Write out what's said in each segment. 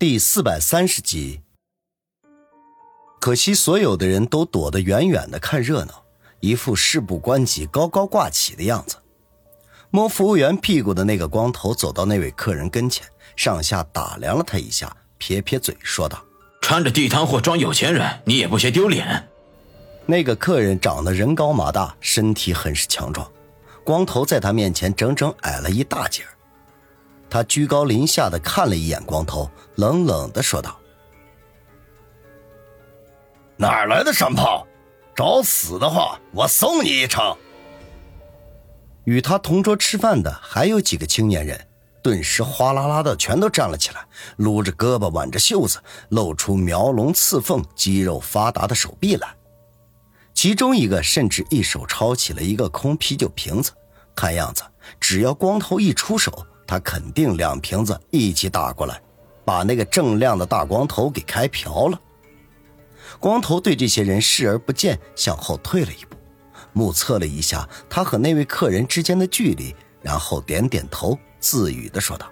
第四百三十集。可惜所有的人都躲得远远的看热闹，一副事不关己、高高挂起的样子。摸服务员屁股的那个光头走到那位客人跟前，上下打量了他一下，撇撇嘴说道：“穿着地摊货装有钱人，你也不嫌丢脸？”那个客人长得人高马大，身体很是强壮，光头在他面前整整矮了一大截他居高临下的看了一眼光头，冷冷的说道：“哪来的山炮？找死的话，我送你一程。”与他同桌吃饭的还有几个青年人，顿时哗啦啦的全都站了起来，撸着胳膊，挽着袖子，露出描龙刺凤、肌肉发达的手臂来。其中一个甚至一手抄起了一个空啤酒瓶子，看样子只要光头一出手。他肯定两瓶子一起打过来，把那个锃亮的大光头给开瓢了。光头对这些人视而不见，向后退了一步，目测了一下他和那位客人之间的距离，然后点点头，自语的说道：“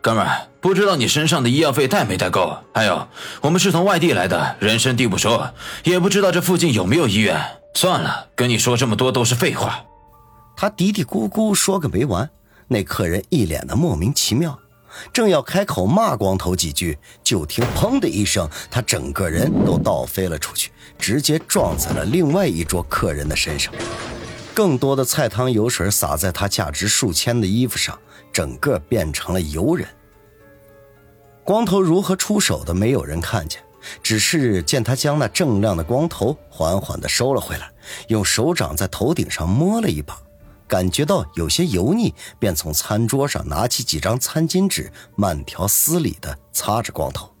哥们儿，不知道你身上的医药费带没带够？还有，我们是从外地来的，人生地不熟，也不知道这附近有没有医院。算了，跟你说这么多都是废话。”他嘀嘀咕咕说个没完。那客人一脸的莫名其妙，正要开口骂光头几句，就听“砰”的一声，他整个人都倒飞了出去，直接撞在了另外一桌客人的身上。更多的菜汤油水洒在他价值数千的衣服上，整个变成了油人。光头如何出手的，没有人看见，只是见他将那锃亮的光头缓缓地收了回来，用手掌在头顶上摸了一把。感觉到有些油腻，便从餐桌上拿起几张餐巾纸，慢条斯理地擦着光头。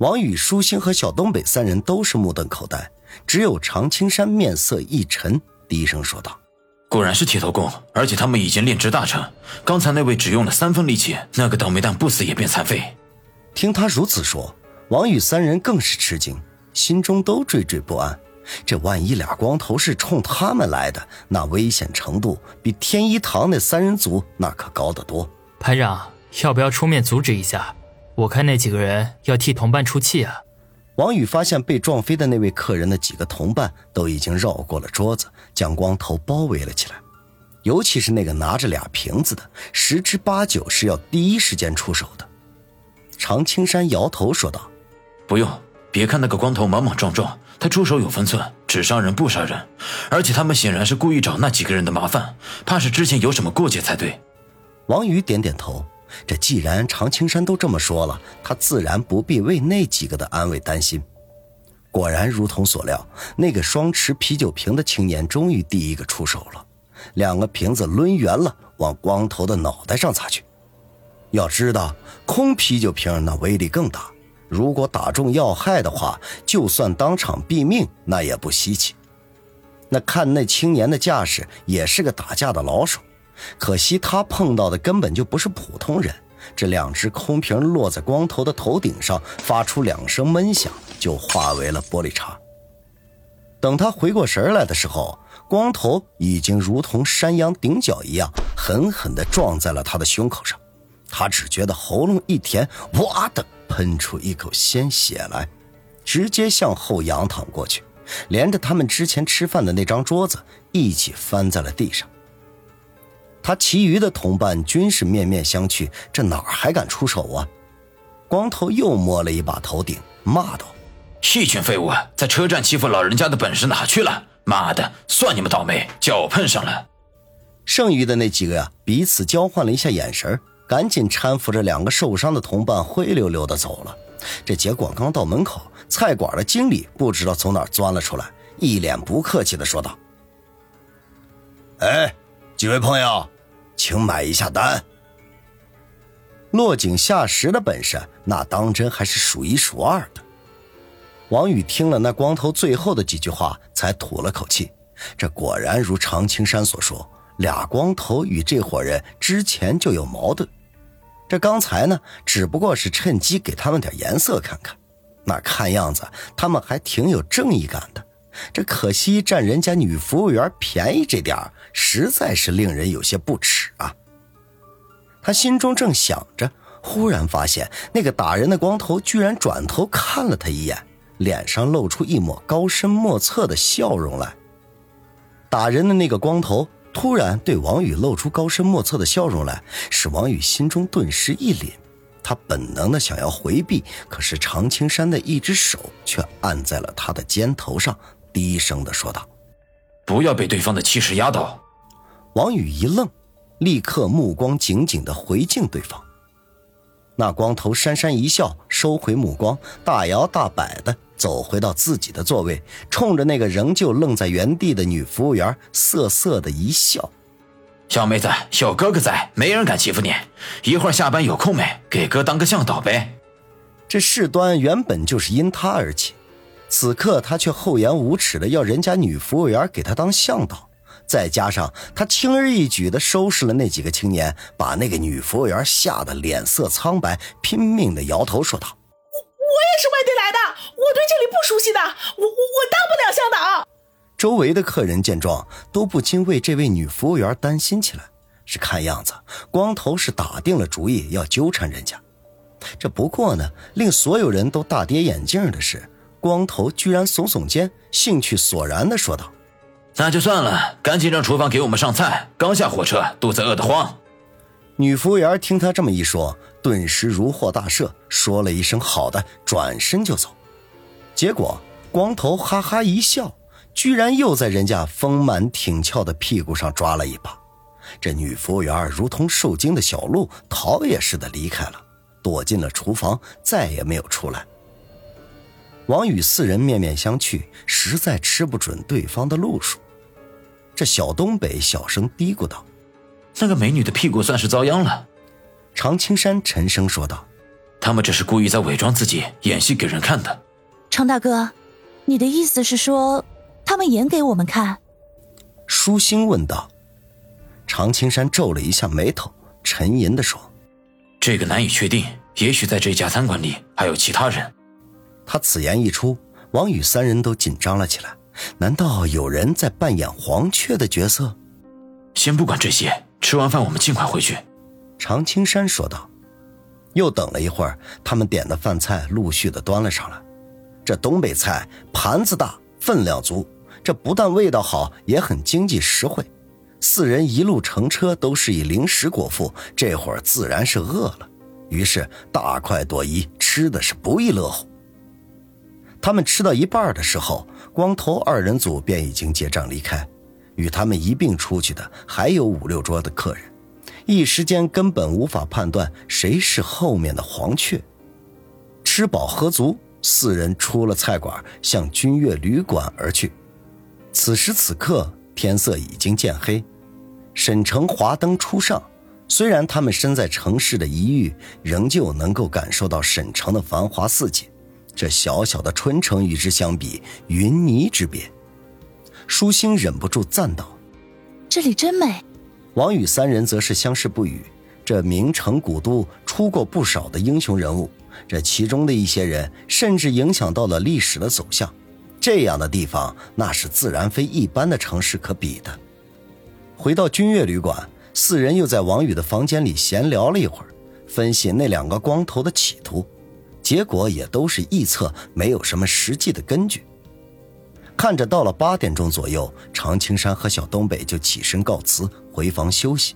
王宇、舒心和小东北三人都是目瞪口呆，只有常青山面色一沉，低声说道：“果然是铁头功，而且他们已经炼制大成。刚才那位只用了三分力气，那个倒霉蛋不死也变残废。”听他如此说，王宇三人更是吃惊，心中都惴惴不安。这万一俩光头是冲他们来的，那危险程度比天一堂那三人组那可高得多。排长，要不要出面阻止一下？我看那几个人要替同伴出气啊！王宇发现被撞飞的那位客人的几个同伴都已经绕过了桌子，将光头包围了起来。尤其是那个拿着俩瓶子的，十之八九是要第一时间出手的。常青山摇头说道：“不用，别看那个光头莽莽撞撞。”他出手有分寸，只伤人不杀人，而且他们显然是故意找那几个人的麻烦，怕是之前有什么过节才对。王宇点点头，这既然常青山都这么说了，他自然不必为那几个的安危担心。果然如同所料，那个双持啤酒瓶的青年终于第一个出手了，两个瓶子抡圆了，往光头的脑袋上砸去。要知道，空啤酒瓶那威力更大。如果打中要害的话，就算当场毙命，那也不稀奇。那看那青年的架势，也是个打架的老手。可惜他碰到的根本就不是普通人。这两只空瓶落在光头的头顶上，发出两声闷响，就化为了玻璃碴。等他回过神来的时候，光头已经如同山羊顶角一样，狠狠地撞在了他的胸口上。他只觉得喉咙一甜，哇的。喷出一口鲜血来，直接向后仰躺过去，连着他们之前吃饭的那张桌子一起翻在了地上。他其余的同伴均是面面相觑，这哪儿还敢出手啊？光头又摸了一把头顶，骂道：“一群废物，在车站欺负老人家的本事哪去了？妈的，算你们倒霉，叫我碰上了。”剩余的那几个呀，彼此交换了一下眼神赶紧搀扶着两个受伤的同伴灰溜溜的走了。这结果刚到门口，菜馆的经理不知道从哪钻了出来，一脸不客气的说道：“哎，几位朋友，请买一下单。”落井下石的本事，那当真还是数一数二的。王宇听了那光头最后的几句话，才吐了口气。这果然如常青山所说，俩光头与这伙人之前就有矛盾。这刚才呢，只不过是趁机给他们点颜色看看。那看样子他们还挺有正义感的。这可惜占人家女服务员便宜这点实在是令人有些不耻啊。他心中正想着，忽然发现那个打人的光头居然转头看了他一眼，脸上露出一抹高深莫测的笑容来。打人的那个光头突然对王宇露出高深莫测的笑容来，使王宇心中顿时一凛。他本能的想要回避，可是常青山的一只手却按在了他的肩头上，低声的说道：“不要被对方的气势压倒。”王宇一愣，立刻目光紧紧的回敬对方。那光头讪讪一笑，收回目光，大摇大摆的走回到自己的座位，冲着那个仍旧愣在原地的女服务员瑟瑟的一笑。小妹子，有哥哥在，没人敢欺负你。一会儿下班有空没？给哥当个向导呗。这事端原本就是因他而起，此刻他却厚颜无耻的要人家女服务员给他当向导，再加上他轻而易举的收拾了那几个青年，把那个女服务员吓得脸色苍白，拼命的摇头说道：“我我也是外地来的，我对这里不熟悉的，我我我当不了向导。”周围的客人见状，都不禁为这位女服务员担心起来。是看样子，光头是打定了主意要纠缠人家。这不过呢，令所有人都大跌眼镜的是，光头居然耸耸肩，兴趣索然地说道：“那就算了，赶紧让厨房给我们上菜。刚下火车，肚子饿得慌。”女服务员听他这么一说，顿时如获大赦，说了一声“好的”，转身就走。结果，光头哈哈一笑。居然又在人家丰满挺翘的屁股上抓了一把，这女服务员如同受惊的小鹿，逃也似的离开了，躲进了厨房，再也没有出来。王宇四人面面相觑，实在吃不准对方的路数。这小东北小声嘀咕道：“那个美女的屁股算是遭殃了。”常青山沉声说道：“他们这是故意在伪装自己，演戏给人看的。”常大哥，你的意思是说？他们演给我们看，舒心问道。常青山皱了一下眉头，沉吟的说：“这个难以确定，也许在这家餐馆里还有其他人。”他此言一出，王宇三人都紧张了起来。难道有人在扮演黄雀的角色？先不管这些，吃完饭我们尽快回去。”常青山说道。又等了一会儿，他们点的饭菜陆续的端了上来。这东北菜盘子大，分量足。这不但味道好，也很经济实惠。四人一路乘车都是以零食果腹，这会儿自然是饿了，于是大快朵颐，吃的是不亦乐乎。他们吃到一半的时候，光头二人组便已经结账离开，与他们一并出去的还有五六桌的客人，一时间根本无法判断谁是后面的黄雀。吃饱喝足，四人出了菜馆，向君悦旅馆而去。此时此刻，天色已经渐黑，沈城华灯初上。虽然他们身在城市的一隅，仍旧能够感受到沈城的繁华似锦。这小小的春城与之相比，云泥之别。舒心忍不住赞道：“这里真美。”王宇三人则是相视不语。这名城古都出过不少的英雄人物，这其中的一些人甚至影响到了历史的走向。这样的地方，那是自然非一般的城市可比的。回到君悦旅馆，四人又在王宇的房间里闲聊了一会儿，分析那两个光头的企图，结果也都是臆测，没有什么实际的根据。看着到了八点钟左右，常青山和小东北就起身告辞，回房休息。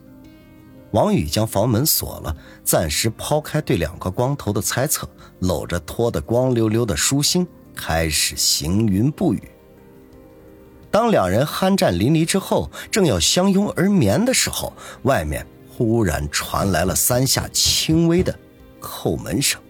王宇将房门锁了，暂时抛开对两个光头的猜测，搂着脱得光溜溜的舒心。开始行云布雨。当两人酣战淋漓之后，正要相拥而眠的时候，外面忽然传来了三下轻微的叩门声。